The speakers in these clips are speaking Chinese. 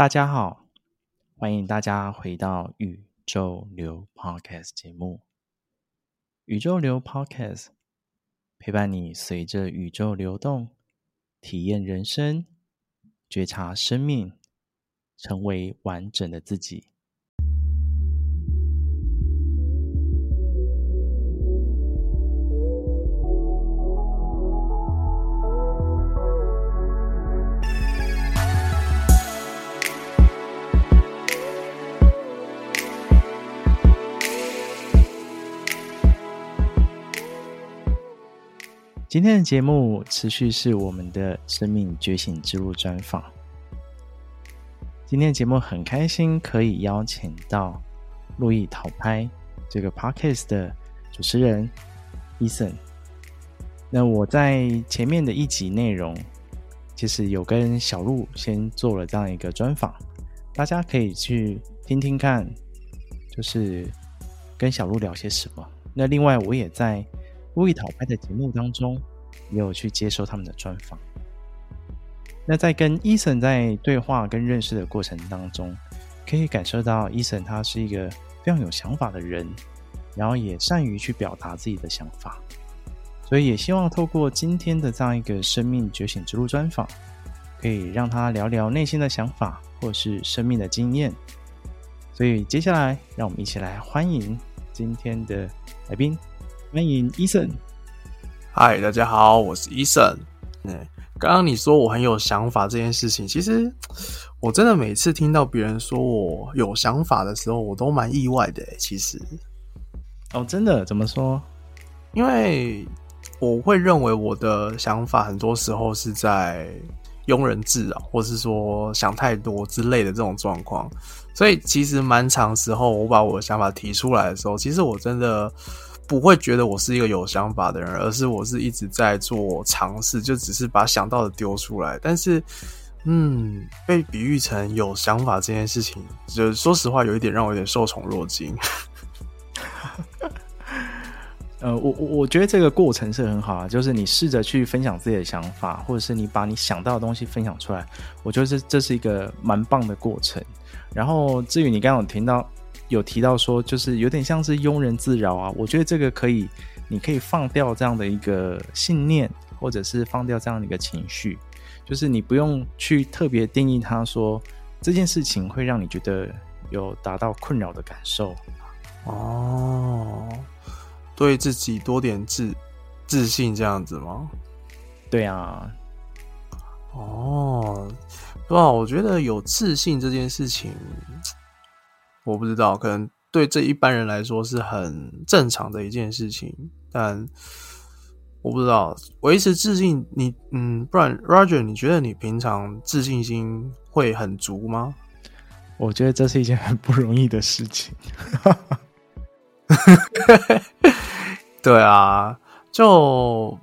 大家好，欢迎大家回到宇宙流 Podcast 节目。宇宙流 Podcast 陪伴你，随着宇宙流动，体验人生，觉察生命，成为完整的自己。今天的节目持续是我们的生命觉醒之路专访。今天的节目很开心可以邀请到路易讨拍这个 Podcast 的主持人 Eason。那我在前面的一集内容，其实有跟小路先做了这样一个专访，大家可以去听听看，就是跟小路聊些什么。那另外我也在。路易讨拍的节目当中，也有去接受他们的专访。那在跟 Eason 在对话跟认识的过程当中，可以感受到 Eason 他是一个非常有想法的人，然后也善于去表达自己的想法。所以也希望透过今天的这样一个生命觉醒之路专访，可以让他聊聊内心的想法或是生命的经验。所以接下来，让我们一起来欢迎今天的来宾。欢迎 Eason。嗨，大家好，我是 Eason。嗯，刚刚你说我很有想法这件事情，其实我真的每次听到别人说我有想法的时候，我都蛮意外的。其实，哦，真的？怎么说？因为我会认为我的想法很多时候是在庸人自扰，或是说想太多之类的这种状况。所以，其实蛮长时候，我把我的想法提出来的时候，其实我真的。不会觉得我是一个有想法的人，而是我是一直在做尝试，就只是把想到的丢出来。但是，嗯，被比喻成有想法这件事情，就说实话，有一点让我有点受宠若惊。呃，我我我觉得这个过程是很好啊，就是你试着去分享自己的想法，或者是你把你想到的东西分享出来，我觉得这这是一个蛮棒的过程。然后，至于你刚刚有听到。有提到说，就是有点像是庸人自扰啊。我觉得这个可以，你可以放掉这样的一个信念，或者是放掉这样的一个情绪，就是你不用去特别定义它，说这件事情会让你觉得有达到困扰的感受。哦，对自己多点自自信这样子吗？对啊。哦，哇，我觉得有自信这件事情。我不知道，可能对这一般人来说是很正常的一件事情，但我不知道维持自信，你嗯，不然 Roger，你觉得你平常自信心会很足吗？我觉得这是一件很不容易的事情。对啊，就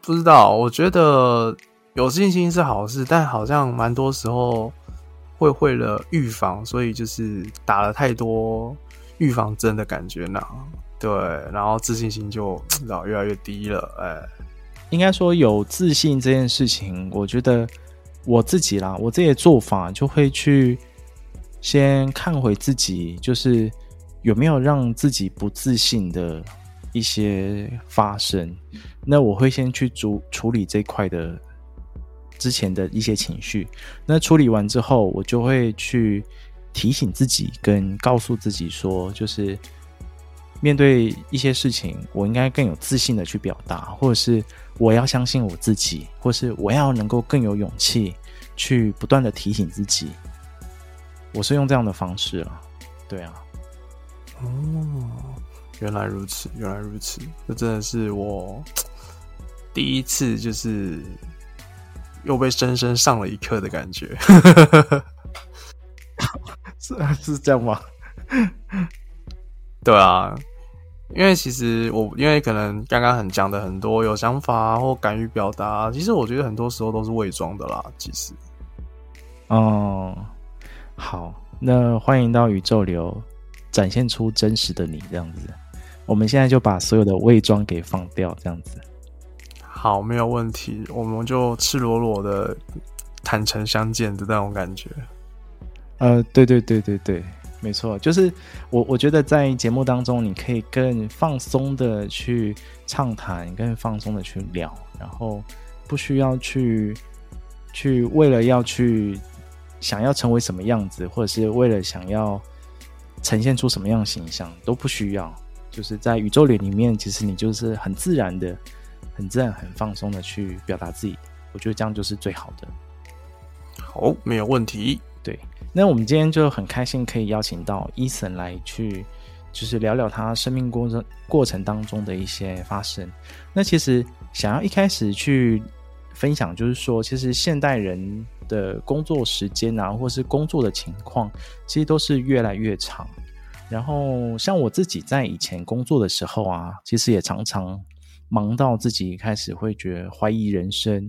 不知道。我觉得有信心是好事，但好像蛮多时候。会为了预防，所以就是打了太多预防针的感觉呢。对，然后自信心就老越来越低了。哎，应该说有自信这件事情，我觉得我自己啦，我自己的做法就会去先看回自己，就是有没有让自己不自信的一些发生。那我会先去处处理这块的。之前的一些情绪，那处理完之后，我就会去提醒自己，跟告诉自己说，就是面对一些事情，我应该更有自信的去表达，或者是我要相信我自己，或是我要能够更有勇气去不断的提醒自己。我是用这样的方式了，对啊。哦，原来如此，原来如此，这真的是我第一次就是。又被深深上了一课的感觉，是是这样吗？对啊，因为其实我因为可能刚刚很讲的很多有想法或敢于表达，其实我觉得很多时候都是伪装的啦。其实，哦，好，那欢迎到宇宙流，展现出真实的你，这样子。我们现在就把所有的伪装给放掉，这样子。好，没有问题，我们就赤裸裸的坦诚相见的那种感觉。呃，对对对对对，没错，就是我我觉得在节目当中，你可以更放松的去畅谈，更放松的去聊，然后不需要去去为了要去想要成为什么样子，或者是为了想要呈现出什么样的形象，都不需要。就是在宇宙脸里面，其实你就是很自然的、很自然、很放松的去表达自己。我觉得这样就是最好的。好，没有问题。对，那我们今天就很开心可以邀请到 Eason 来去，就是聊聊他生命过程过程当中的一些发生。那其实想要一开始去分享，就是说，其实现代人的工作时间啊，或是工作的情况，其实都是越来越长。然后，像我自己在以前工作的时候啊，其实也常常忙到自己开始会觉得怀疑人生，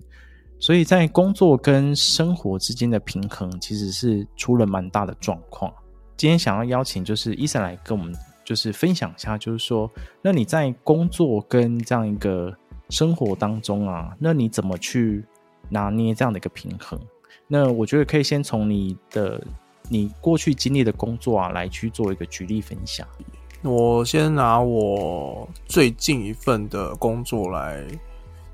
所以在工作跟生活之间的平衡，其实是出了蛮大的状况。今天想要邀请就是伊森来跟我们就是分享一下，就是说，那你在工作跟这样一个生活当中啊，那你怎么去拿捏这样的一个平衡？那我觉得可以先从你的。你过去经历的工作啊，来去做一个举例分享。我先拿我最近一份的工作来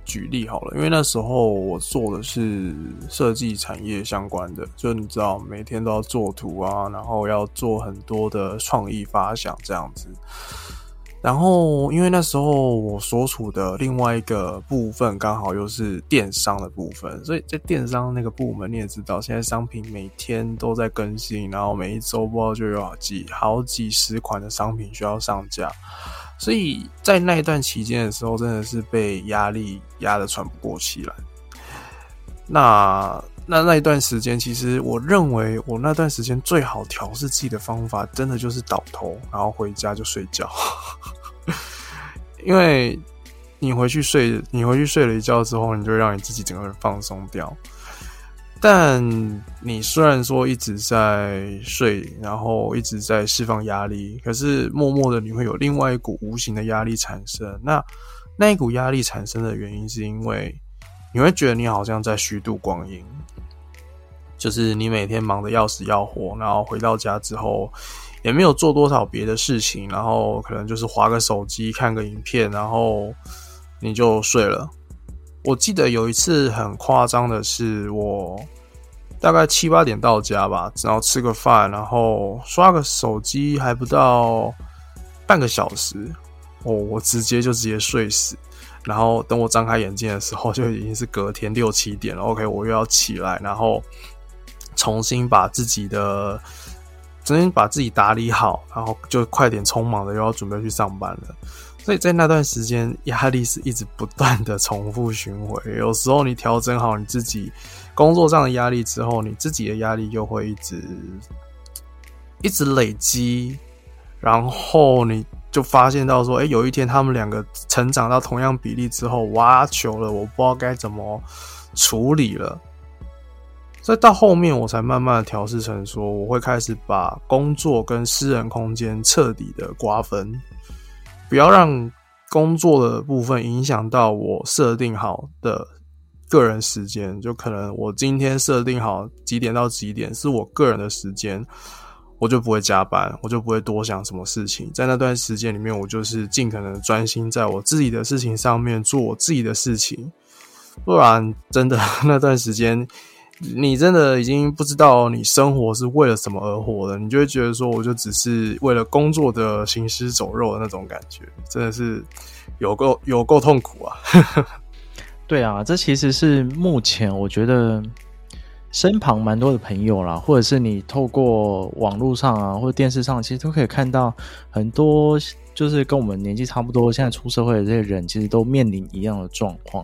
举例好了，因为那时候我做的是设计产业相关的，就你知道，每天都要做图啊，然后要做很多的创意发想这样子。然后，因为那时候我所处的另外一个部分刚好又是电商的部分，所以在电商那个部门，你也知道，现在商品每天都在更新，然后每一周不知道就有几好几十款的商品需要上架，所以在那一段期间的时候，真的是被压力压得喘不过气来。那。那那一段时间，其实我认为我那段时间最好调试自己的方法，真的就是倒头，然后回家就睡觉。因为你回去睡，你回去睡了一觉之后，你就会让你自己整个人放松掉。但你虽然说一直在睡，然后一直在释放压力，可是默默的你会有另外一股无形的压力产生。那那一股压力产生的原因，是因为你会觉得你好像在虚度光阴。就是你每天忙得要死要活，然后回到家之后也没有做多少别的事情，然后可能就是滑个手机、看个影片，然后你就睡了。我记得有一次很夸张的是，我大概七八点到家吧，然后吃个饭，然后刷个手机，还不到半个小时，哦，我直接就直接睡死。然后等我张开眼睛的时候，就已经是隔天六七点了。OK，我又要起来，然后。重新把自己的，重新把自己打理好，然后就快点匆忙的又要准备去上班了。所以在那段时间，压力是一直不断的重复循环。有时候你调整好你自己工作上的压力之后，你自己的压力又会一直一直累积，然后你就发现到说，哎，有一天他们两个成长到同样比例之后，挖球了，我不知道该怎么处理了。所以到后面，我才慢慢调试成说，我会开始把工作跟私人空间彻底的瓜分，不要让工作的部分影响到我设定好的个人时间。就可能我今天设定好几点到几点是我个人的时间，我就不会加班，我就不会多想什么事情。在那段时间里面，我就是尽可能专心在我自己的事情上面做我自己的事情，不然真的 那段时间。你真的已经不知道你生活是为了什么而活了，你就会觉得说，我就只是为了工作的行尸走肉的那种感觉，真的是有够有够痛苦啊！对啊，这其实是目前我觉得身旁蛮多的朋友啦，或者是你透过网络上啊，或者电视上，其实都可以看到很多，就是跟我们年纪差不多，现在出社会的这些人，其实都面临一样的状况。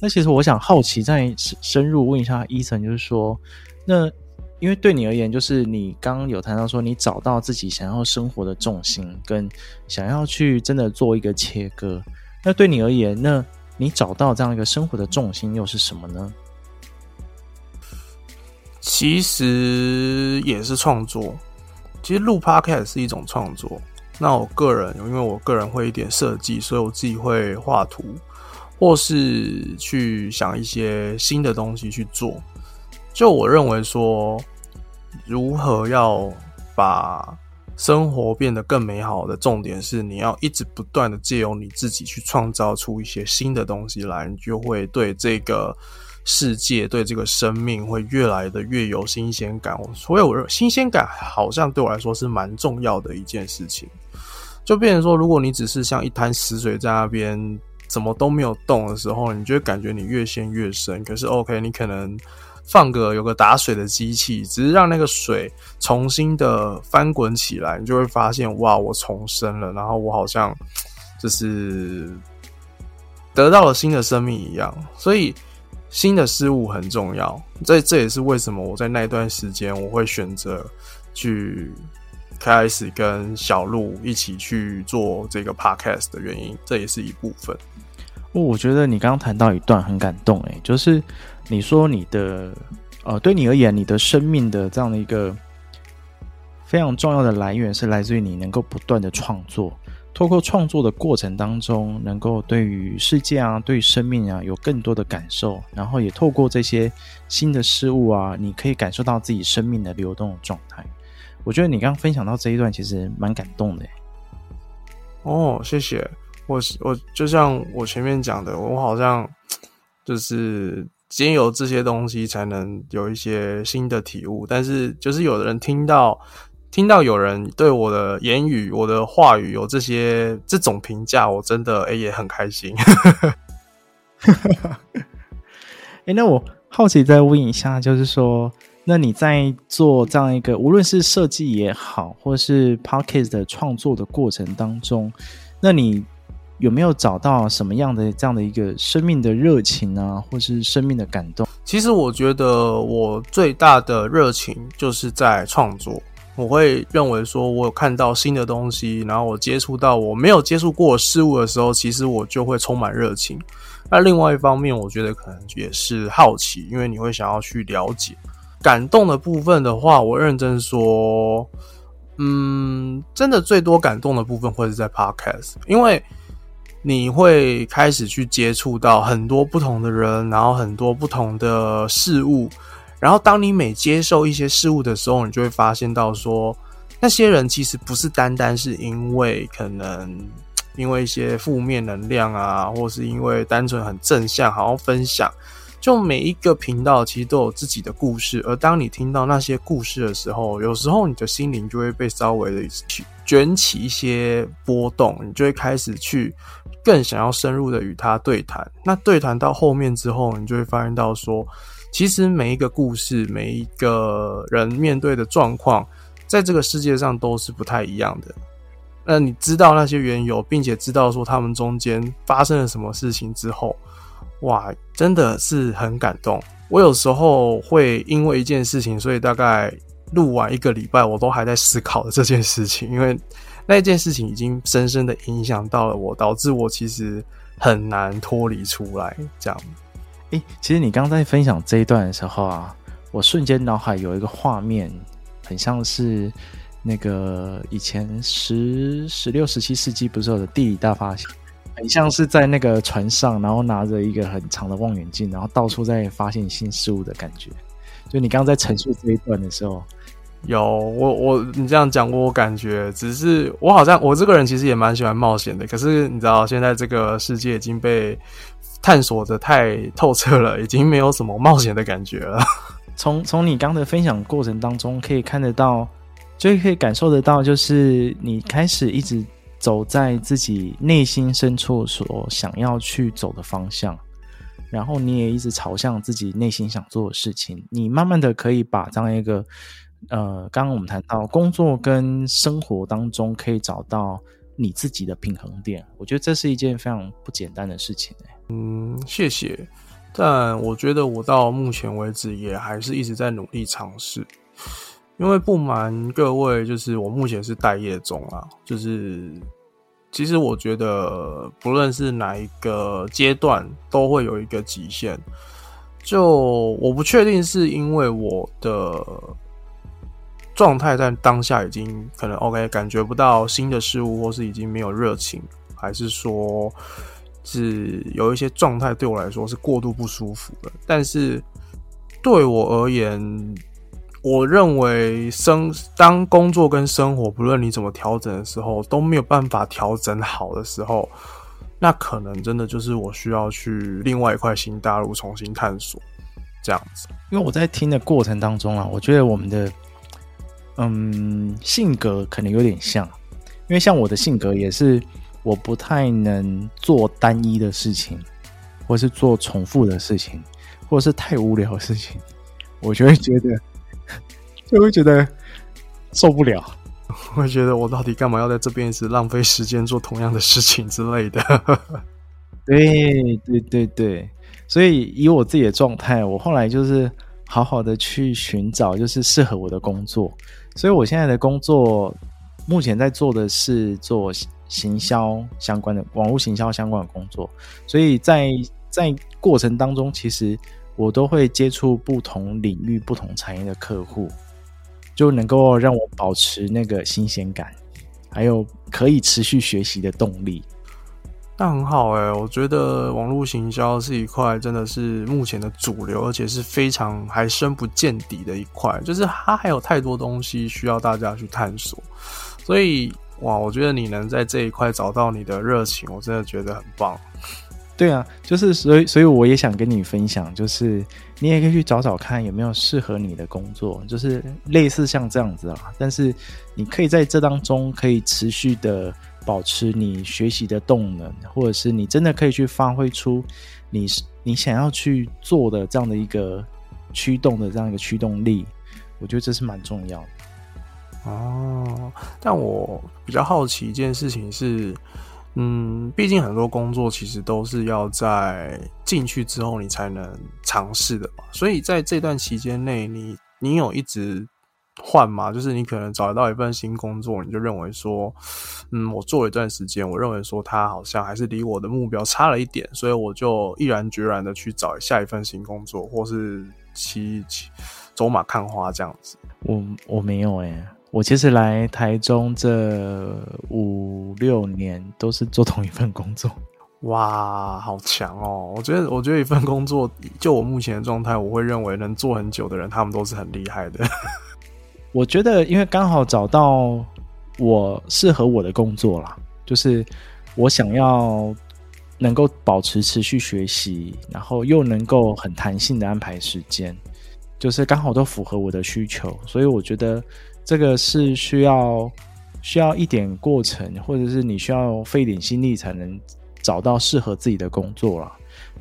那其实我想好奇，再深入问一下伊森就是说，那因为对你而言，就是你刚刚有谈到说，你找到自己想要生活的重心，跟想要去真的做一个切割。那对你而言，那你找到这样一个生活的重心又是什么呢？其实也是创作。其实录 Podcast 是一种创作。那我个人，因为我个人会一点设计，所以我自己会画图。或是去想一些新的东西去做，就我认为说，如何要把生活变得更美好的重点是，你要一直不断的借由你自己去创造出一些新的东西来，你就会对这个世界、对这个生命会越来的越有新鲜感。所以，我新鲜感好像对我来说是蛮重要的一件事情。就变成说，如果你只是像一滩死水在那边，怎么都没有动的时候，你就会感觉你越陷越深。可是，OK，你可能放个有个打水的机器，只是让那个水重新的翻滚起来，你就会发现，哇，我重生了，然后我好像就是得到了新的生命一样。所以，新的事物很重要。这这也是为什么我在那段时间我会选择去。开始跟小鹿一起去做这个 podcast 的原因，这也是一部分。哦我觉得你刚刚谈到一段很感动，诶，就是你说你的呃，对你而言，你的生命的这样的一个非常重要的来源是来自于你能够不断的创作，透过创作的过程当中，能够对于世界啊，对生命啊，有更多的感受，然后也透过这些新的事物啊，你可以感受到自己生命的流动的状态。我觉得你刚刚分享到这一段，其实蛮感动的。哦，谢谢。我我就像我前面讲的，我好像就是经由这些东西，才能有一些新的体悟。但是，就是有的人听到听到有人对我的言语、我的话语有这些这种评价，我真的诶也很开心。哎，那我好奇再问一下，就是说。那你在做这样一个，无论是设计也好，或是 podcast 的创作的过程当中，那你有没有找到什么样的这样的一个生命的热情啊，或是生命的感动？其实我觉得我最大的热情就是在创作。我会认为说，我有看到新的东西，然后我接触到我没有接触过事物的时候，其实我就会充满热情。那另外一方面，我觉得可能也是好奇，因为你会想要去了解。感动的部分的话，我认真说，嗯，真的最多感动的部分会是在 Podcast，因为你会开始去接触到很多不同的人，然后很多不同的事物，然后当你每接受一些事物的时候，你就会发现到说，那些人其实不是单单是因为可能因为一些负面能量啊，或是因为单纯很正向，好好分享。就每一个频道其实都有自己的故事，而当你听到那些故事的时候，有时候你的心灵就会被稍微的卷起一些波动，你就会开始去更想要深入的与他对谈。那对谈到后面之后，你就会发现到说，其实每一个故事，每一个人面对的状况，在这个世界上都是不太一样的。那你知道那些缘由，并且知道说他们中间发生了什么事情之后。哇，真的是很感动。我有时候会因为一件事情，所以大概录完一个礼拜，我都还在思考这件事情，因为那件事情已经深深的影响到了我，导致我其实很难脱离出来。这样，诶，其实你刚刚在分享这一段的时候啊，我瞬间脑海有一个画面，很像是那个以前十、十六、十七世纪不是有的地理大发现。很像是在那个船上，然后拿着一个很长的望远镜，然后到处在发现新事物的感觉。就你刚刚在陈述这一段的时候，有我我你这样讲过，我感觉只是我好像我这个人其实也蛮喜欢冒险的。可是你知道，现在这个世界已经被探索的太透彻了，已经没有什么冒险的感觉了。从从你刚的分享过程当中，可以看得到，就可以感受得到，就是你开始一直。走在自己内心深处所想要去走的方向，然后你也一直朝向自己内心想做的事情。你慢慢的可以把这样一个，呃，刚刚我们谈到工作跟生活当中可以找到你自己的平衡点。我觉得这是一件非常不简单的事情。嗯，谢谢。但我觉得我到目前为止也还是一直在努力尝试。因为不瞒各位，就是我目前是待业中啊。就是其实我觉得，不论是哪一个阶段，都会有一个极限。就我不确定是因为我的状态在当下已经可能 OK，感觉不到新的事物，或是已经没有热情，还是说是有一些状态对我来说是过度不舒服的。但是对我而言，我认为生当工作跟生活，不论你怎么调整的时候，都没有办法调整好的时候，那可能真的就是我需要去另外一块新大陆重新探索这样子。因为我在听的过程当中啊，我觉得我们的嗯性格可能有点像，因为像我的性格也是，我不太能做单一的事情，或是做重复的事情，或者是太无聊的事情，我就会觉得。就会觉得受不了，会觉得我到底干嘛要在这边一直浪费时间做同样的事情之类的。对对对对，所以以我自己的状态，我后来就是好好的去寻找，就是适合我的工作。所以我现在的工作，目前在做的是做行销相关的网络行销相关的工作。所以在在过程当中，其实我都会接触不同领域、不同产业的客户。就能够让我保持那个新鲜感，还有可以持续学习的动力。那很好哎、欸，我觉得网络行销是一块真的是目前的主流，而且是非常还深不见底的一块，就是它还有太多东西需要大家去探索。所以哇，我觉得你能在这一块找到你的热情，我真的觉得很棒。对啊，就是所以，所以我也想跟你分享，就是你也可以去找找看有没有适合你的工作，就是类似像这样子啊。但是你可以在这当中可以持续的保持你学习的动能，或者是你真的可以去发挥出你你想要去做的这样的一个驱动的这样一个驱动力。我觉得这是蛮重要的。哦，但我比较好奇一件事情是。嗯，毕竟很多工作其实都是要在进去之后你才能尝试的嘛，所以在这段期间内，你你有一直换吗？就是你可能找得到一份新工作，你就认为说，嗯，我做了一段时间，我认为说它好像还是离我的目标差了一点，所以我就毅然决然的去找下一份新工作，或是骑骑走马看花这样子。我我没有哎、我其实来台中这五六年都是做同一份工作，哇，好强哦！我觉得，我觉得一份工作，就我目前的状态，我会认为能做很久的人，他们都是很厉害的。我觉得，因为刚好找到我适合我的工作啦，就是我想要能够保持持续学习，然后又能够很弹性的安排时间，就是刚好都符合我的需求，所以我觉得。这个是需要需要一点过程，或者是你需要费点心力才能找到适合自己的工作啦。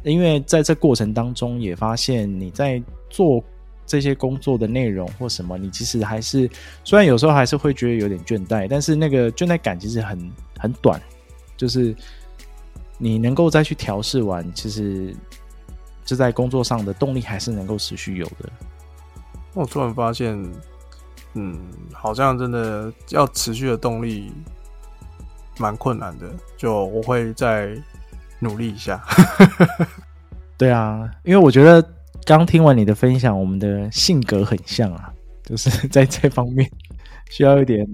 因为在这过程当中，也发现你在做这些工作的内容或什么，你其实还是虽然有时候还是会觉得有点倦怠，但是那个倦怠感其实很很短，就是你能够再去调试完，其实就在工作上的动力还是能够持续有的。我突然发现。嗯，好像真的要持续的动力蛮困难的，就我会再努力一下。对啊，因为我觉得刚听完你的分享，我们的性格很像啊，就是在这方面需要一点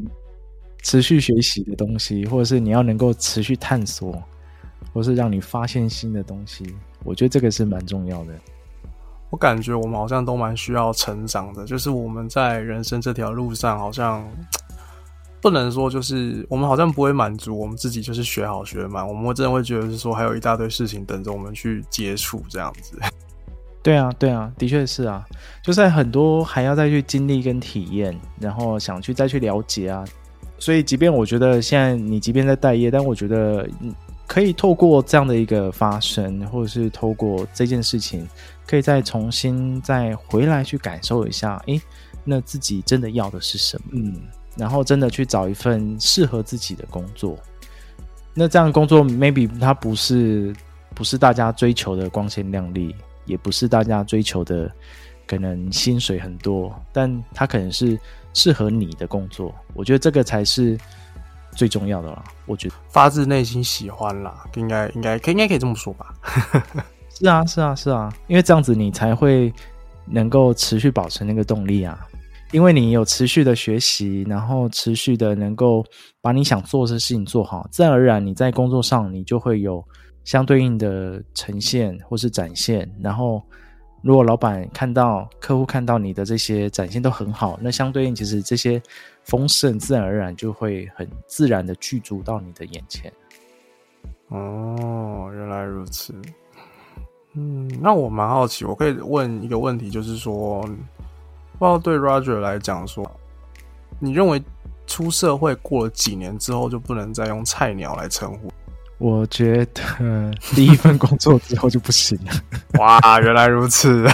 持续学习的东西，或者是你要能够持续探索，或是让你发现新的东西，我觉得这个是蛮重要的。我感觉我们好像都蛮需要成长的，就是我们在人生这条路上，好像 不能说就是我们好像不会满足我们自己，就是学好学满，我们会真的会觉得是说还有一大堆事情等着我们去接触这样子。对啊，对啊，的确是啊，就是很多还要再去经历跟体验，然后想去再去了解啊。所以，即便我觉得现在你即便在待业，但我觉得可以透过这样的一个发生，或者是透过这件事情。可以再重新再回来去感受一下，诶，那自己真的要的是什么？嗯，然后真的去找一份适合自己的工作。那这样工作，maybe 它不是不是大家追求的光鲜亮丽，也不是大家追求的可能薪水很多，但它可能是适合你的工作。我觉得这个才是最重要的啦。我觉得发自内心喜欢啦，应该应该可应该可以这么说吧。是啊，是啊，是啊，因为这样子你才会能够持续保持那个动力啊，因为你有持续的学习，然后持续的能够把你想做的事情做好，自然而然你在工作上你就会有相对应的呈现或是展现，然后如果老板看到客户看到你的这些展现都很好，那相对应其实这些丰盛自然而然就会很自然的具足到你的眼前。哦，原来如此。嗯，那我蛮好奇，我可以问一个问题，就是说，不知道对 Roger 来讲说，你认为出社会过了几年之后就不能再用菜鸟来称呼？我觉得第一份工作之后就不行了。哇，原来如此。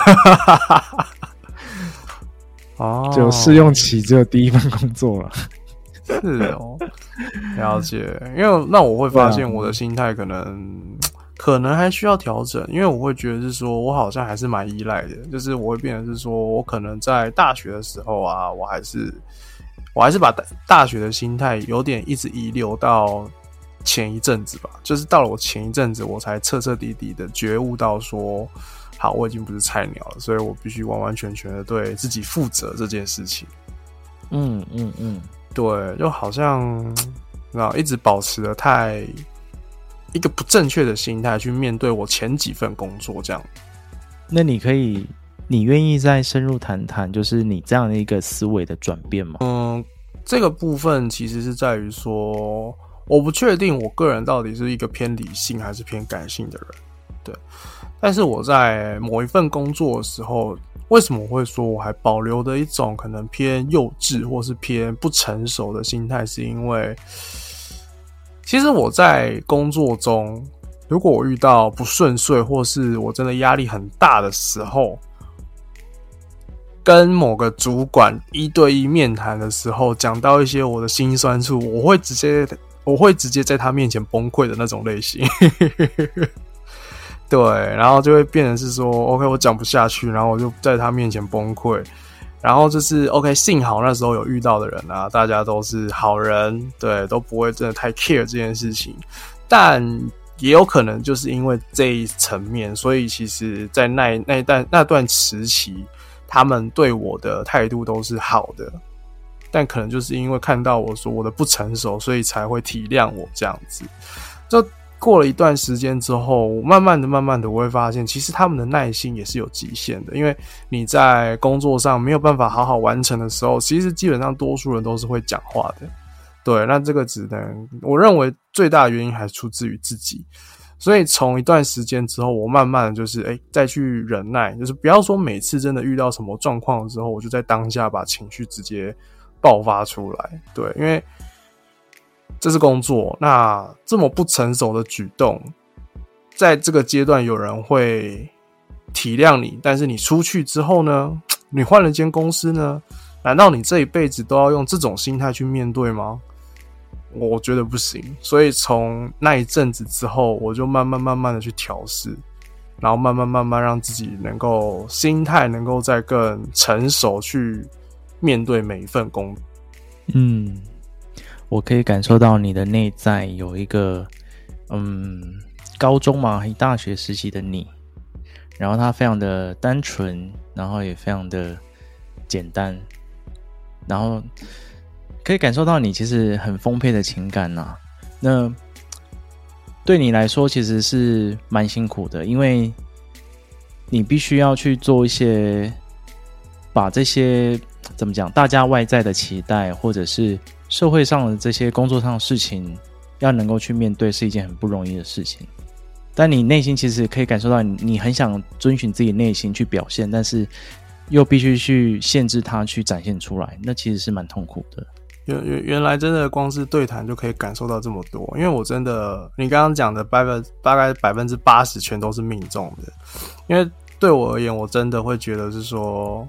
哦，就试用期只有第一份工作了。是哦，了解。因为那我会发现我的心态可能。可能还需要调整，因为我会觉得是说，我好像还是蛮依赖的，就是我会变成是说，我可能在大学的时候啊，我还是我还是把大大学的心态有点一直遗留到前一阵子吧，就是到了我前一阵子，我才彻彻底底的觉悟到说，好，我已经不是菜鸟了，所以我必须完完全全的对自己负责这件事情。嗯嗯嗯，对，就好像然后一直保持的太。一个不正确的心态去面对我前几份工作，这样。那你可以，你愿意再深入谈谈，就是你这样的一个思维的转变吗？嗯，这个部分其实是在于说，我不确定我个人到底是一个偏理性还是偏感性的人，对。但是我在某一份工作的时候，为什么我会说我还保留的一种可能偏幼稚或是偏不成熟的心态，是因为。其实我在工作中，如果我遇到不顺遂，或是我真的压力很大的时候，跟某个主管一对一面谈的时候，讲到一些我的心酸处，我会直接，我会直接在他面前崩溃的那种类型。对，然后就会变成是说，OK，我讲不下去，然后我就在他面前崩溃。然后就是 OK，幸好那时候有遇到的人啊，大家都是好人，对，都不会真的太 care 这件事情。但也有可能就是因为这一层面，所以其实，在那那段那段时期，他们对我的态度都是好的。但可能就是因为看到我说我的不成熟，所以才会体谅我这样子。就。过了一段时间之后，慢慢的、慢慢的，我会发现，其实他们的耐心也是有极限的。因为你在工作上没有办法好好完成的时候，其实基本上多数人都是会讲话的。对，那这个只能，我认为最大的原因还是出自于自己。所以从一段时间之后，我慢慢的就是，哎，再去忍耐，就是不要说每次真的遇到什么状况的时候，我就在当下把情绪直接爆发出来。对，因为。这是工作，那这么不成熟的举动，在这个阶段有人会体谅你，但是你出去之后呢？你换了间公司呢？难道你这一辈子都要用这种心态去面对吗？我觉得不行。所以从那一阵子之后，我就慢慢慢慢的去调试，然后慢慢慢慢让自己能够心态能够再更成熟去面对每一份工。嗯。我可以感受到你的内在有一个，嗯，高中嘛，还大学时期的你，然后他非常的单纯，然后也非常的简单，然后可以感受到你其实很丰沛的情感呐、那对你来说其实是蛮辛苦的，因为你必须要去做一些，把这些怎么讲，大家外在的期待或者是。社会上的这些工作上的事情，要能够去面对是一件很不容易的事情。但你内心其实可以感受到你，很想遵循自己内心去表现，但是又必须去限制它去展现出来，那其实是蛮痛苦的。原原原来真的光是对谈就可以感受到这么多，因为我真的，你刚刚讲的百分大概百分之八十全都是命中的。因为对我而言，我真的会觉得是说。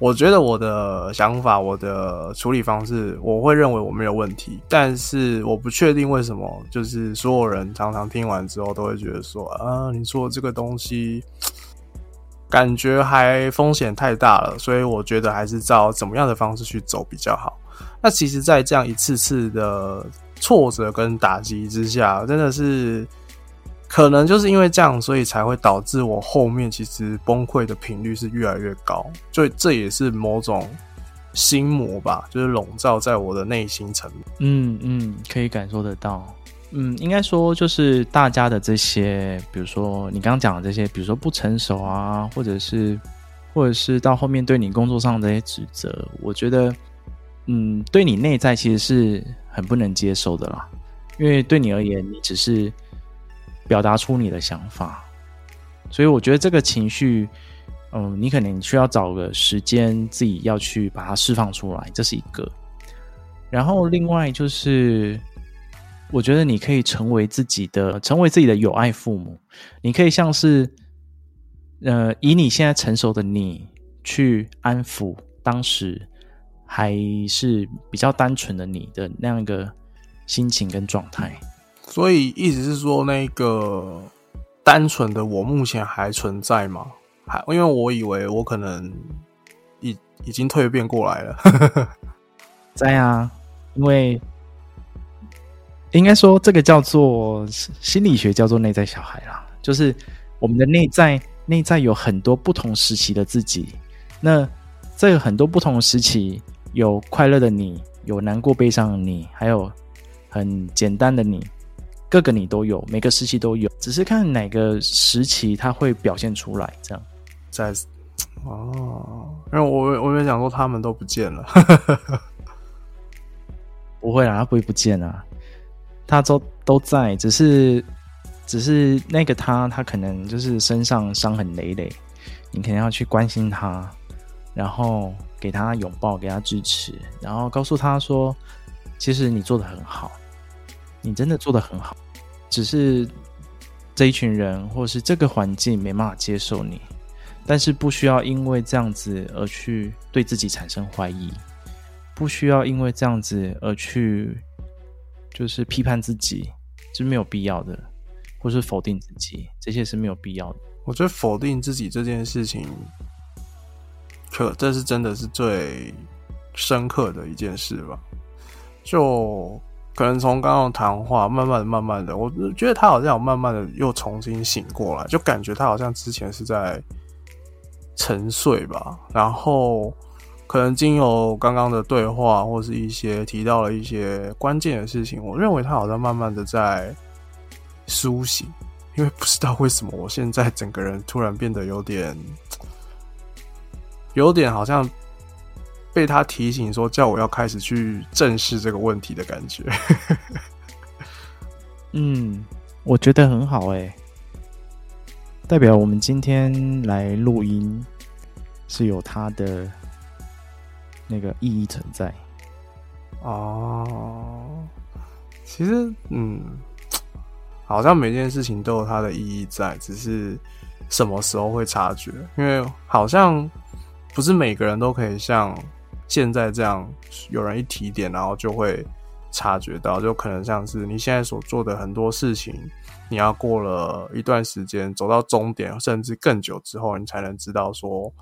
我觉得我的想法，我的处理方式，我会认为我没有问题，但是我不确定为什么，就是所有人常常听完之后都会觉得说，啊，你说这个东西感觉还风险太大了，所以我觉得还是照怎么样的方式去走比较好。那其实，在这样一次次的挫折跟打击之下，真的是。可能就是因为这样，所以才会导致我后面其实崩溃的频率是越来越高，所以这也是某种心魔吧，就是笼罩在我的内心层面。嗯嗯，可以感受得到。嗯，应该说就是大家的这些，比如说你刚刚讲的这些，比如说不成熟啊，或者是或者是到后面对你工作上的这些指责，我觉得，嗯，对你内在其实是很不能接受的啦，因为对你而言，你只是表达出你的想法，所以我觉得这个情绪，嗯，你可能需要找个时间自己要去把它释放出来，这是一个。然后另外就是。我觉得你可以成为自己的，成为自己的有爱父母。你可以像是，呃，以你现在成熟的你去安抚当时还是比较单纯的你的那样一个心情跟状态。所以意思是说，那个单纯的我目前还存在吗？还因为我以为我可能已已经蜕变过来了。在啊，因为。应该说，这个叫做心理学，叫做内在小孩啦。就是我们的内在，内在有很多不同时期的自己。那这个很多不同时期，有快乐的你，有难过悲伤的你，还有很简单的你，各个你都有，每个时期都有，只是看哪个时期它会表现出来。这样，在哦，因为我我没想说他们都不见了，不会啦，他不会不见啊。他都都在，只是只是那个他，他可能就是身上伤痕累累，你肯定要去关心他，然后给他拥抱，给他支持，然后告诉他说，其实你做的很好，你真的做得很好，只是这一群人或是这个环境没办法接受你，但是不需要因为这样子而去对自己产生怀疑，不需要因为这样子而去。就是批判自己是没有必要的，或是否定自己，这些是没有必要的。我觉得否定自己这件事情，可这是真的是最深刻的一件事吧？就可能从刚刚谈话，慢慢的、慢慢的，我觉得他好像有慢慢的又重新醒过来，就感觉他好像之前是在沉睡吧，然后。可能经由刚刚的对话，或是一些提到了一些关键的事情，我认为他好像慢慢的在苏醒。因为不知道为什么，我现在整个人突然变得有点，有点好像被他提醒说，叫我要开始去正视这个问题的感觉。嗯，我觉得很好哎，代表我们今天来录音是有它的。那个意义存在哦，其实嗯，好像每件事情都有它的意义在，只是什么时候会察觉？因为好像不是每个人都可以像现在这样，有人一提点，然后就会察觉到，就可能像是你现在所做的很多事情，你要过了一段时间，走到终点，甚至更久之后，你才能知道说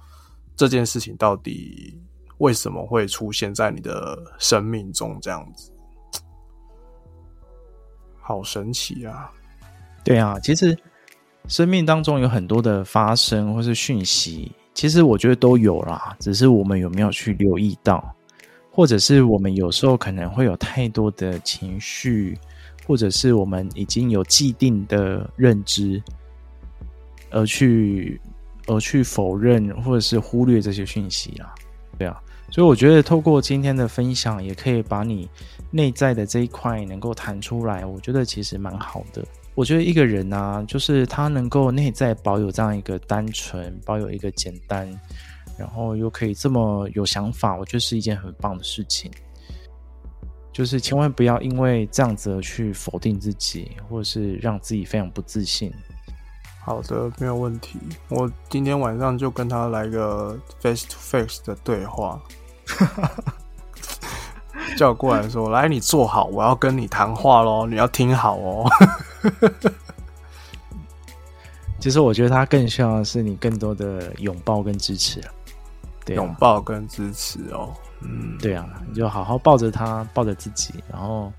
这件事情到底。为什么会出现在你的生命中这样子？好神奇啊！对啊，其实生命当中有很多的发生或是讯息，其实我觉得都有啦，只是我们有没有去留意到，或者是我们有时候可能会有太多的情绪，或者是我们已经有既定的认知，而去而去否认或者是忽略这些讯息啦。对啊。所以我觉得透过今天的分享，也可以把你内在的这一块能够弹出来。我觉得其实蛮好的。我觉得一个人啊，就是他能够内在保有这样一个单纯，保有一个简单，然后又可以这么有想法，我觉得是一件很棒的事情。就是千万不要因为这样子而去否定自己，或者是让自己非常不自信。好的，没有问题。我今天晚上就跟他来个 face to face 的对话。叫我过来说：“来，你坐好，我要跟你谈话喽，你要听好哦。” 其实我觉得他更需要的是你更多的拥抱跟支持。对啊，拥抱跟支持哦。嗯，对啊，你就好好抱着他，抱着自己，然后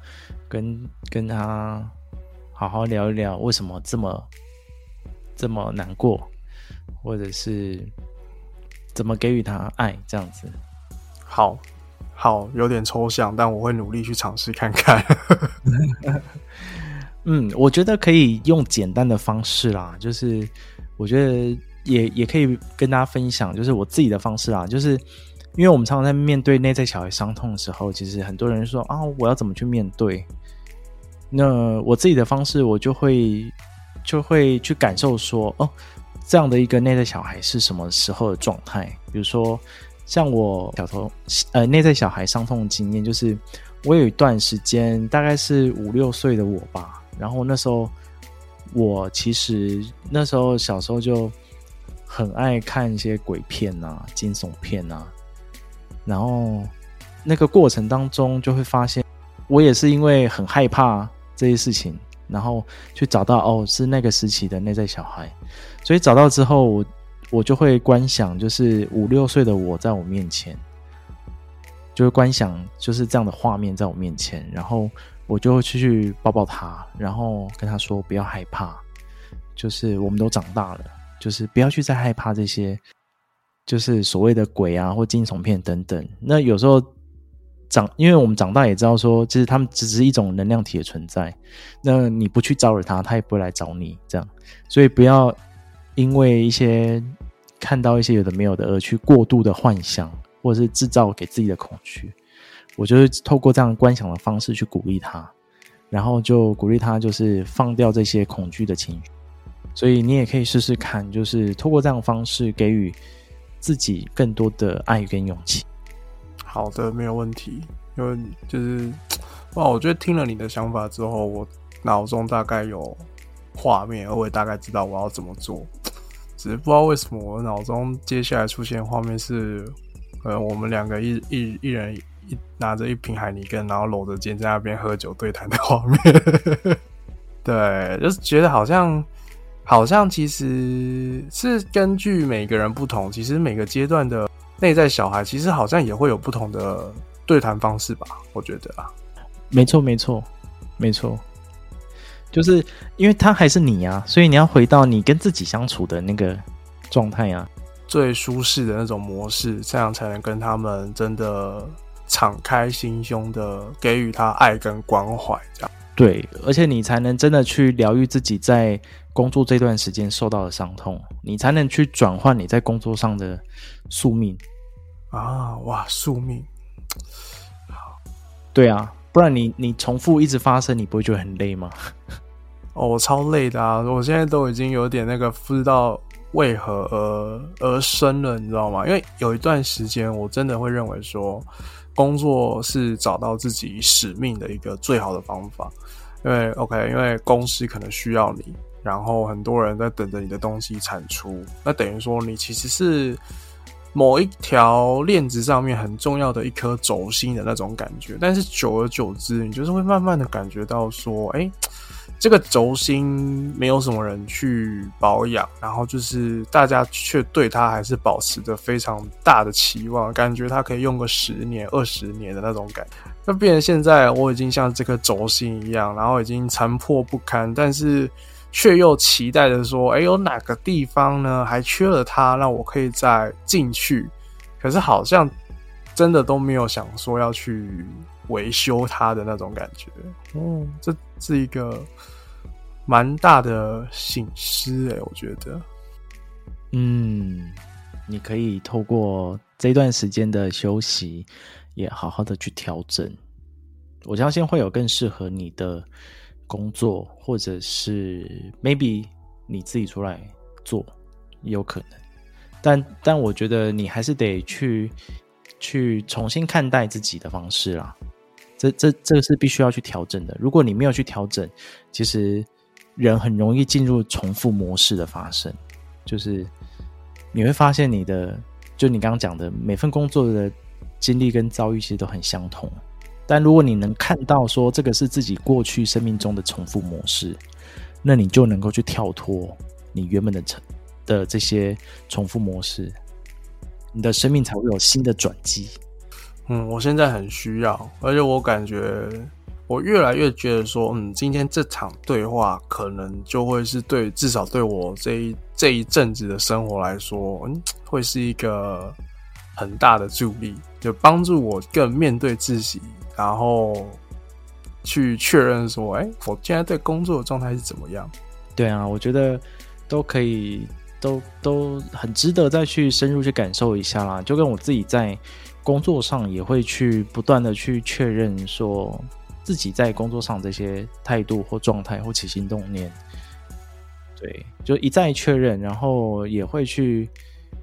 跟跟他好好聊一聊，为什么这么这么难过，或者是怎么给予他爱，这样子。好，好，有点抽象，但我会努力去尝试看看。嗯，我觉得可以用简单的方式啦，就是我觉得也也可以跟大家分享，就是我自己的方式啦，就是因为我们常常在面对内在小孩伤痛的时候，其实很多人说啊，我要怎么去面对？那我自己的方式，我就会就会去感受说，哦，这样的一个内在小孩是什么时候的状态？比如说，像我小头呃内在小孩伤痛的经验，就是我有一段时间，大概是五六岁的我吧。然后那时候，我其实那时候小时候就很爱看一些鬼片啊、惊悚片啊。然后那个过程当中，就会发现我也是因为很害怕这些事情，然后去找到哦，是那个时期的内在小孩。所以找到之后，我我就会观想，就是五六岁的我在我面前，就会观想就是这样的画面在我面前，然后。我就会去抱抱他，然后跟他说不要害怕，就是我们都长大了，就是不要去再害怕这些，就是所谓的鬼啊或惊悚片等等。那有时候长，因为我们长大也知道说，其实他们只是一种能量体的存在。那你不去招惹他，他也不会来找你。这样，所以不要因为一些看到一些有的没有的而去过度的幻想，或者是制造给自己的恐惧。我就是透过这样观想的方式去鼓励他，然后就鼓励他，就是放掉这些恐惧的情绪。所以你也可以试试看，就是透过这样的方式给予自己更多的爱跟勇气。好的，没有问题。因为就是哇，我觉得听了你的想法之后，我脑中大概有画面，我也大概知道我要怎么做。只是不知道为什么我脑中接下来出现画面是，呃，我们两个一一一人。一拿着一瓶海尼根，然后搂着肩在那边喝酒对谈的画面，对，就是觉得好像好像其实是根据每个人不同，其实每个阶段的内在小孩，其实好像也会有不同的对谈方式吧？我觉得啊，没错，没错，没错，就是因为他还是你啊，所以你要回到你跟自己相处的那个状态啊，最舒适的那种模式，这样才能跟他们真的。敞开心胸的给予他爱跟关怀，这样对，而且你才能真的去疗愈自己在工作这段时间受到的伤痛，你才能去转换你在工作上的宿命啊！哇，宿命，好，对啊，不然你你重复一直发生，你不会觉得很累吗？哦，我超累的啊！我现在都已经有点那个不知道为何而而生了，你知道吗？因为有一段时间，我真的会认为说。工作是找到自己使命的一个最好的方法，因为 OK，因为公司可能需要你，然后很多人在等着你的东西产出，那等于说你其实是某一条链子上面很重要的一颗轴心的那种感觉，但是久而久之，你就是会慢慢的感觉到说，哎。这个轴心没有什么人去保养，然后就是大家却对它还是保持着非常大的期望，感觉它可以用个十年、二十年的那种感觉。那变成现在，我已经像这颗轴心一样，然后已经残破不堪，但是却又期待着说：“哎，有哪个地方呢还缺了它，让我可以再进去。”可是好像真的都没有想说要去维修它的那种感觉。哦，这。是一个蛮大的醒狮诶，我觉得，嗯，你可以透过这段时间的休息，也好好的去调整。我相信会有更适合你的工作，或者是 maybe 你自己出来做，也有可能。但但我觉得你还是得去去重新看待自己的方式啦。这这这个是必须要去调整的。如果你没有去调整，其实人很容易进入重复模式的发生。就是你会发现，你的就你刚刚讲的每份工作的经历跟遭遇其实都很相同。但如果你能看到说这个是自己过去生命中的重复模式，那你就能够去跳脱你原本的成的这些重复模式，你的生命才会有新的转机。嗯，我现在很需要，而且我感觉我越来越觉得说，嗯，今天这场对话可能就会是对，至少对我这一这一阵子的生活来说，嗯，会是一个很大的助力，就帮助我更面对自己，然后去确认说，哎、我现在对工作的状态是怎么样？对啊，我觉得都可以，都都很值得再去深入去感受一下啦。就跟我自己在工作上也会去不断的去确认，说自己在工作上这些态度或状态或起心动念，对，就一再确认，然后也会去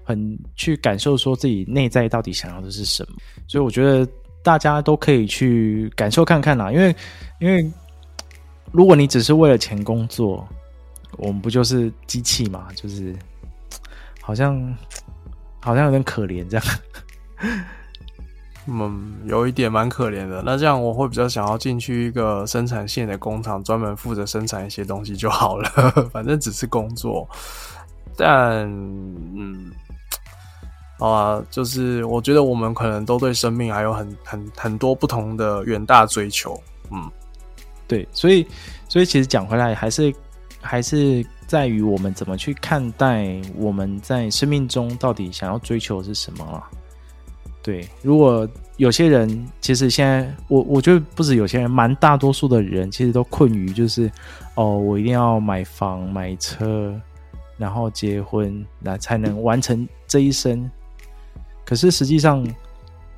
很去感受说自己内在到底想要的是什么。所以我觉得。大家都可以去感受看看啦，因为，因为如果你只是为了钱工作，我们不就是机器嘛？就是好像好像有点可怜这样。嗯，有一点蛮可怜的。那这样我会比较想要进去一个生产线的工厂，专门负责生产一些东西就好了，反正只是工作。但嗯。啊，就是我觉得我们可能都对生命还有很很很多不同的远大追求，嗯，对，所以所以其实讲回来，还是还是在于我们怎么去看待我们在生命中到底想要追求的是什么啊？对，如果有些人其实现在我我觉得不止有些人，蛮大多数的人其实都困于就是哦，我一定要买房买车，然后结婚，那才能完成这一生。可是实际上，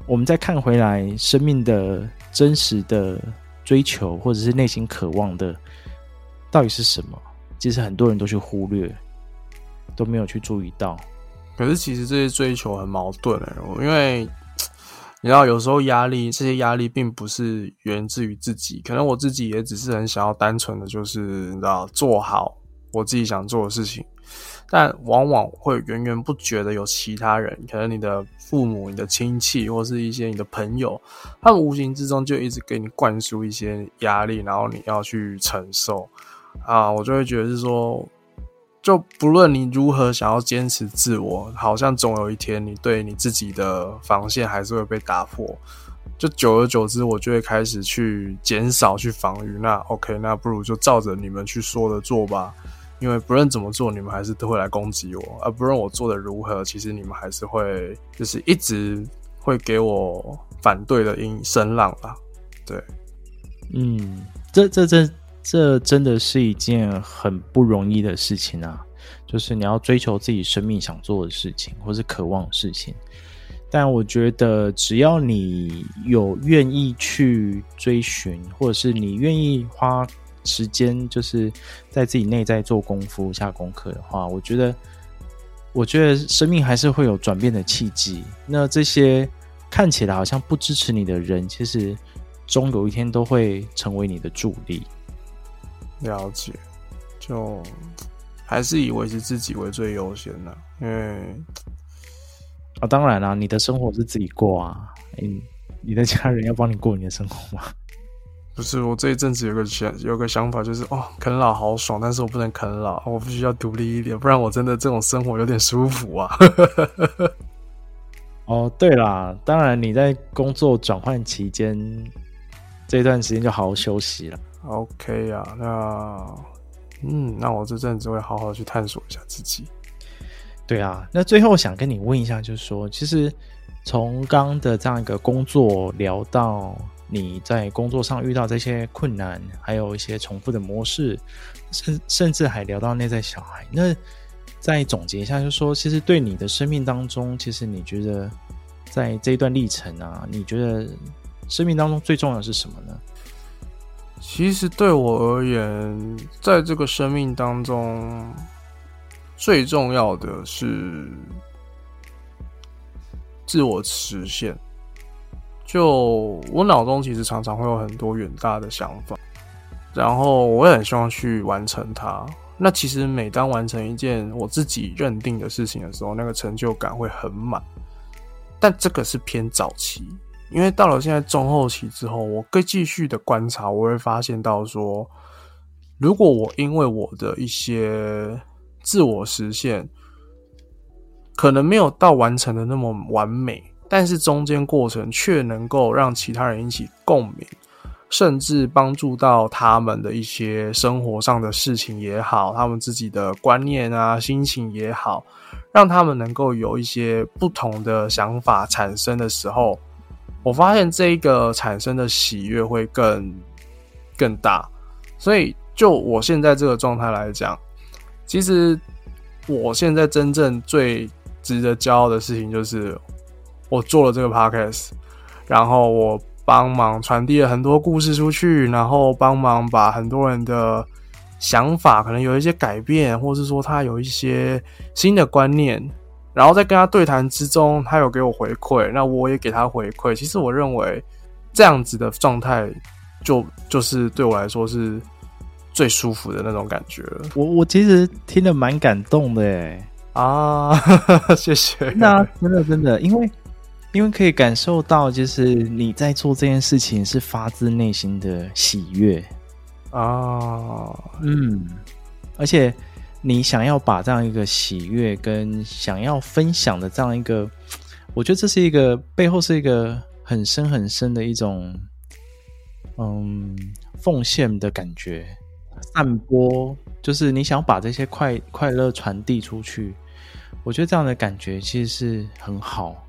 我们再看回来，生命的真实的追求，或者是内心渴望的，到底是什么？其实很多人都去忽略，都没有去注意到。可是其实这些追求很矛盾哎，因为你知道，有时候压力，这些压力并不是源自于自己，可能我自己也只是很想要单纯的就是你知道做好我自己想做的事情。但往往会源源不绝的有其他人，可能你的父母、你的亲戚，或是一些你的朋友，他们无形之中就一直给你灌输一些压力，然后你要去承受啊。我就会觉得是说，就不论你如何想要坚持自我，好像总有一天你对你自己的防线还是会被打破。就久而久之，我就会开始去减少去防御。那 OK，那不如就照着你们去说的做吧。因为不论怎么做，你们还是都会来攻击我，而不论我做的如何，其实你们还是会就是一直会给我反对的音声浪吧。对，嗯，这这这这真的是一件很不容易的事情啊！就是你要追求自己生命想做的事情，或是渴望的事情。但我觉得，只要你有愿意去追寻，或者是你愿意花。时间就是在自己内在做功夫、下功课的话，我觉得，我觉得生命还是会有转变的契机。那这些看起来好像不支持你的人，其实终有一天都会成为你的助力。了解，就还是以维持自己为最优先的，因为啊，当然啦，你的生活是自己过啊，嗯，你的家人要帮你过你的生活吗？不是，我这一阵子有个想有个想法，就是哦，啃老好爽，但是我不能啃老，我必须要独立一点，不然我真的这种生活有点舒服啊。哦，对啦，当然你在工作转换期间这段时间就好好休息了。OK 啊，那嗯，那我这阵子会好好去探索一下自己。对啊，那最后想跟你问一下，就是说，其实从刚的这样一个工作聊到。你在工作上遇到这些困难，还有一些重复的模式，甚甚至还聊到内在小孩。那再总结一下，就是说，其实对你的生命当中，其实你觉得在这一段历程啊，你觉得生命当中最重要的是什么呢？其实对我而言，在这个生命当中，最重要的是自我实现。就我脑中其实常常会有很多远大的想法，然后我也很希望去完成它。那其实每当完成一件我自己认定的事情的时候，那个成就感会很满。但这个是偏早期，因为到了现在中后期之后，我更继续的观察，我会发现到说，如果我因为我的一些自我实现，可能没有到完成的那么完美。但是中间过程却能够让其他人引起共鸣，甚至帮助到他们的一些生活上的事情也好，他们自己的观念啊、心情也好，让他们能够有一些不同的想法产生的时候，我发现这个产生的喜悦会更更大。所以就我现在这个状态来讲，其实我现在真正最值得骄傲的事情就是我做了这个 podcast，然后我帮忙传递了很多故事出去，然后帮忙把很多人的想法可能有一些改变，或是说他有一些新的观念，然后在跟他对谈之中，他有给我回馈，那我也给他回馈。其实我认为这样子的状态，就就是对我来说是最舒服的那种感觉了。我我其实听得蛮感动的诶啊，谢谢。那真的真的，因为因为可以感受到，就是你在做这件事情是发自内心的喜悦啊，嗯，而且你想要把这样一个喜悦跟想要分享的这样一个，我觉得这是一个背后是一个很深很深的一种，嗯，奉献的感觉，散播，就是你想把这些快快乐传递出去。我觉得这样的感觉其实是很好，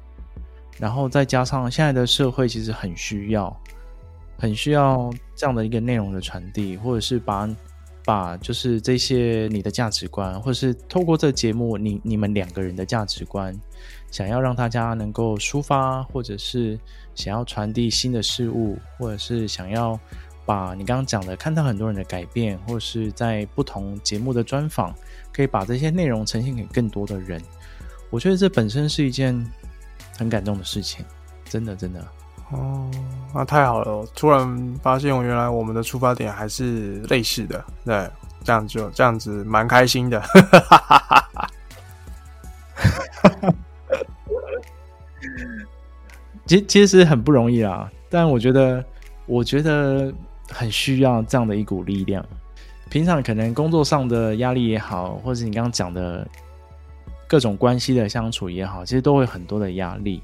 然后再加上现在的社会其实很需要，很需要这样的一个内容的传递，或者是把把就是这些你的价值观，或者是透过这节目你你们两个人的价值观，想要让大家能够抒发，或者是想要传递新的事物，或者是想要把你刚刚讲的看到很多人的改变，或是在不同节目的专访。可以把这些内容呈现给更多的人，我觉得这本身是一件很感动的事情，真的真的。哦，那太好了！突然发现，我原来我们的出发点还是类似的，对，这样就这样子蛮开心的。其实其实很不容易啦，但我觉得我觉得很需要这样的一股力量。平常可能工作上的压力也好，或者你刚刚讲的各种关系的相处也好，其实都会很多的压力。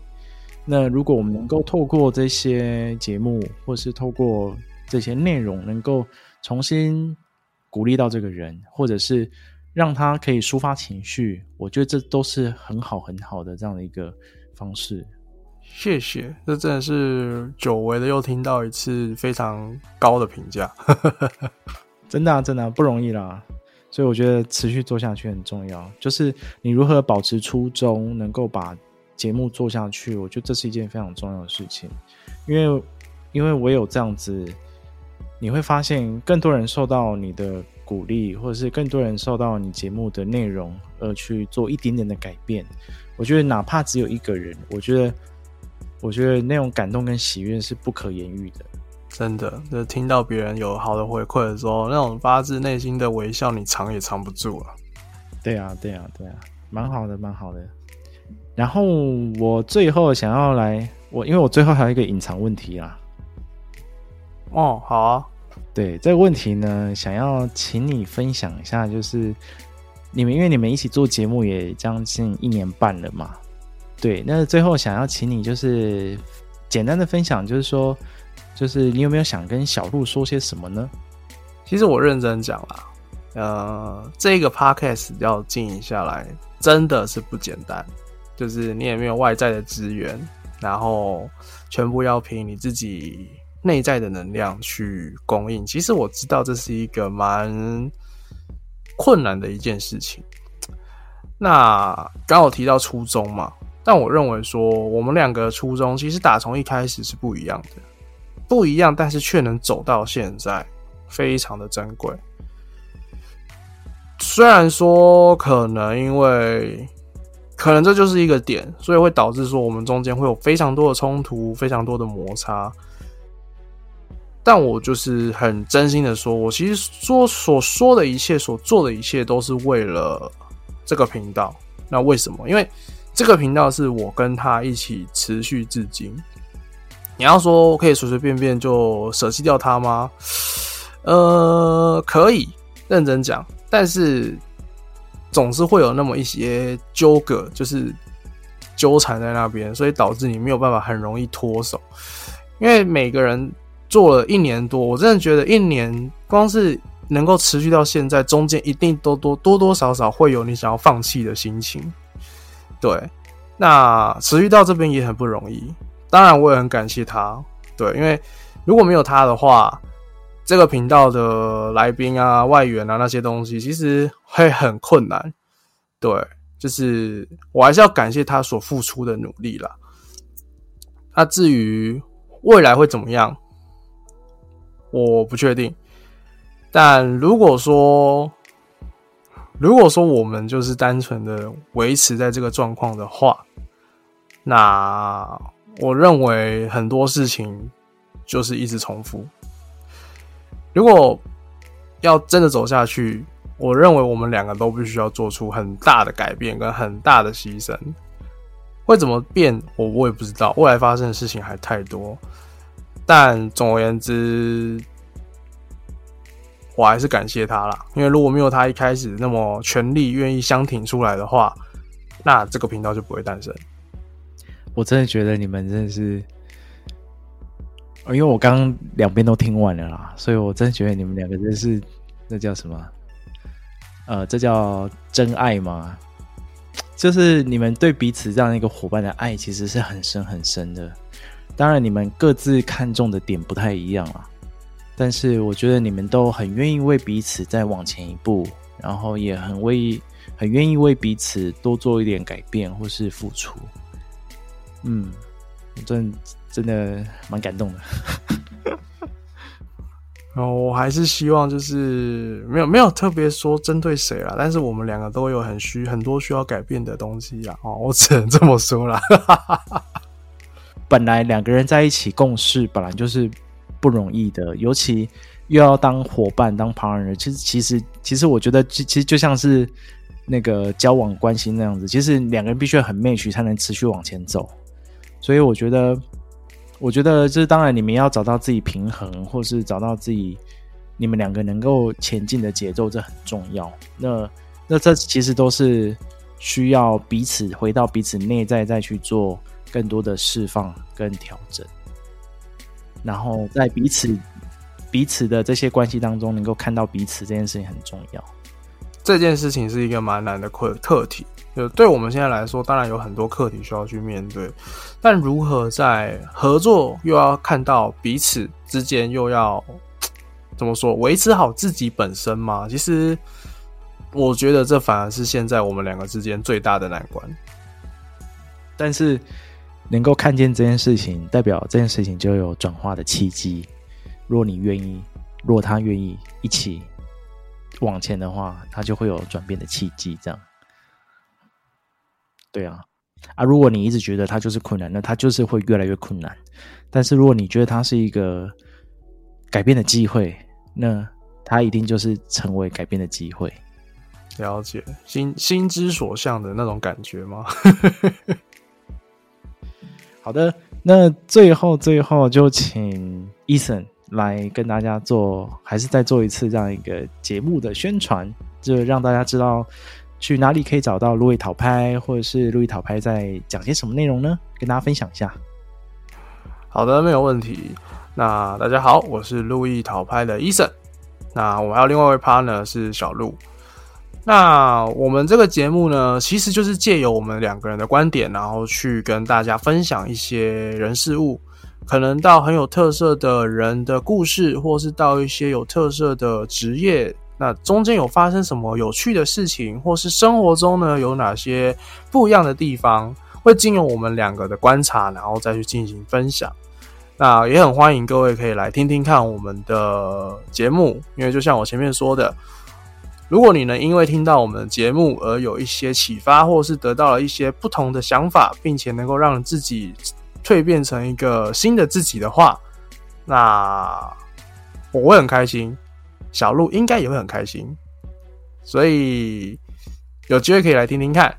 那如果我们能够透过这些节目，或是透过这些内容，能够重新鼓励到这个人，或者是让他可以抒发情绪，我觉得这都是很好很好的这样的一个方式。谢谢，这真的是久违的又听到一次非常高的评价。真的啊，真的啊，不容易啦，所以我觉得持续做下去很重要。就是你如何保持初衷，能够把节目做下去，我觉得这是一件非常重要的事情。因为，因为我有这样子，你会发现更多人受到你的鼓励，或者是更多人受到你节目的内容而去做一点点的改变。我觉得哪怕只有一个人，我觉得，我觉得那种感动跟喜悦是不可言喻的。真的，就是听到别人有好的回馈的时候，那种发自内心的微笑，你藏也藏不住了。对啊，对啊，对啊，蛮好的，蛮好的。然后我最后想要来，我因为我最后还有一个隐藏问题啦。哦，好啊。对，这个问题呢，想要请你分享一下，就是你们因为你们一起做节目也将近一年半了嘛。对，那最后想要请你就是简单的分享，就是说。就是你有没有想跟小鹿说些什么呢？其实我认真讲啦，呃，这个 podcast 要经营下来真的是不简单。就是你也没有外在的资源，然后全部要凭你自己内在的能量去供应。其实我知道这是一个蛮困难的一件事情。那刚好提到初衷嘛，但我认为说我们两个初衷其实打从一开始是不一样的。不一样，但是却能走到现在，非常的珍贵。虽然说可能因为可能这就是一个点，所以会导致说我们中间会有非常多的冲突，非常多的摩擦。但我就是很真心的说，我其实说所说的一切，所做的一切，都是为了这个频道。那为什么？因为这个频道是我跟他一起持续至今。你要说我可以随随便便就舍弃掉它吗？呃，可以认真讲，但是总是会有那么一些纠葛，就是纠缠在那边，所以导致你没有办法很容易脱手。因为每个人做了一年多，我真的觉得一年光是能够持续到现在，中间一定多多多多少少会有你想要放弃的心情。对，那持续到这边也很不容易。当然，我也很感谢他。对，因为如果没有他的话，这个频道的来宾啊、外援啊那些东西，其实会很困难。对，就是我还是要感谢他所付出的努力啦。那至于未来会怎么样，我不确定。但如果说，如果说我们就是单纯的维持在这个状况的话，那我认为很多事情就是一直重复。如果要真的走下去，我认为我们两个都必须要做出很大的改变跟很大的牺牲。会怎么变，我我也不知道。未来发生的事情还太多，但总而言之。我还是感谢他啦，因为如果没有他一开始那么全力愿意相挺出来的话，那这个频道就不会诞生。我真的觉得你们真的是，因为我刚刚两边都听完了啦，所以我真觉得你们两个真是，那叫什么？呃，这叫真爱吗？就是你们对彼此这样一个伙伴的爱，其实是很深很深的。当然，你们各自看重的点不太一样啦。但是我觉得你们都很愿意为彼此再往前一步，然后也很为很愿意为彼此多做一点改变或是付出。嗯，真真的蛮感动的。然 后我还是希望就是没有没有特别说针对谁啦，但是我们两个都有很需很多需要改变的东西啊。哦，我只能这么说啦。本来两个人在一起共事，本来就是。不容易的，尤其又要当伙伴、当 partner，其实其实其实我觉得，其其实就像是那个交往关系那样子，其实两个人必须很 match 才能持续往前走。所以我觉得，我觉得这当然你们要找到自己平衡，或是找到自己你们两个能够前进的节奏，这很重要。那那这其实都是需要彼此回到彼此内在，再去做更多的释放跟调整。然后在彼此彼此的这些关系当中，能够看到彼此这件事情很重要。这件事情是一个蛮难的课课题，就对我们现在来说，当然有很多课题需要去面对。但如何在合作又要看到彼此之间，又要怎么说维持好自己本身嘛？其实我觉得这反而是现在我们两个之间最大的难关。但是。能够看见这件事情，代表这件事情就有转化的契机。若你愿意，若他愿意一起往前的话，他就会有转变的契机。这样，对啊，啊，如果你一直觉得它就是困难，那它就是会越来越困难。但是如果你觉得它是一个改变的机会，那它一定就是成为改变的机会。了解，心心之所向的那种感觉吗？好的，那最后最后就请 Eason 来跟大家做，还是再做一次这样一个节目的宣传，就让大家知道去哪里可以找到路易讨拍，或者是路易讨拍在讲些什么内容呢？跟大家分享一下。好的，没有问题。那大家好，我是路易讨拍的伊森。那我还有另外一位 partner 是小路。那我们这个节目呢，其实就是借由我们两个人的观点，然后去跟大家分享一些人事物，可能到很有特色的人的故事，或是到一些有特色的职业，那中间有发生什么有趣的事情，或是生活中呢有哪些不一样的地方，会经由我们两个的观察，然后再去进行分享。那也很欢迎各位可以来听听看我们的节目，因为就像我前面说的。如果你能因为听到我们的节目而有一些启发，或是得到了一些不同的想法，并且能够让自己蜕变成一个新的自己的话，那我会很开心，小鹿应该也会很开心，所以有机会可以来听听看。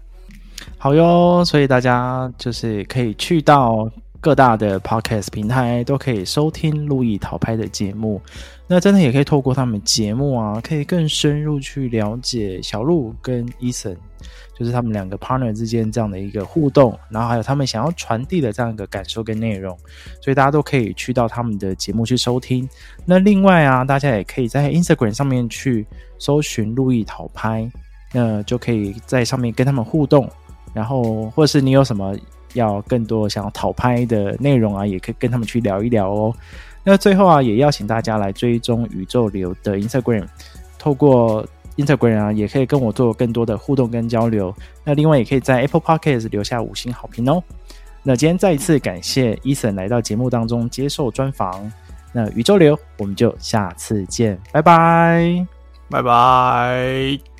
好哟，所以大家就是可以去到各大的 Podcast 平台，都可以收听路易淘拍的节目。那真的也可以透过他们节目啊，可以更深入去了解小路跟 Eason，就是他们两个 partner 之间这样的一个互动，然后还有他们想要传递的这样一个感受跟内容，所以大家都可以去到他们的节目去收听。那另外啊，大家也可以在 Instagram 上面去搜寻路易淘拍，那就可以在上面跟他们互动，然后或是你有什么要更多想要讨拍的内容啊，也可以跟他们去聊一聊哦。那最后啊，也邀请大家来追踪宇宙流的 Instagram，透过 Instagram 啊，也可以跟我做更多的互动跟交流。那另外也可以在 Apple Podcast 留下五星好评哦。那今天再一次感谢 Eason 来到节目当中接受专访。那宇宙流，我们就下次见，拜拜，拜拜。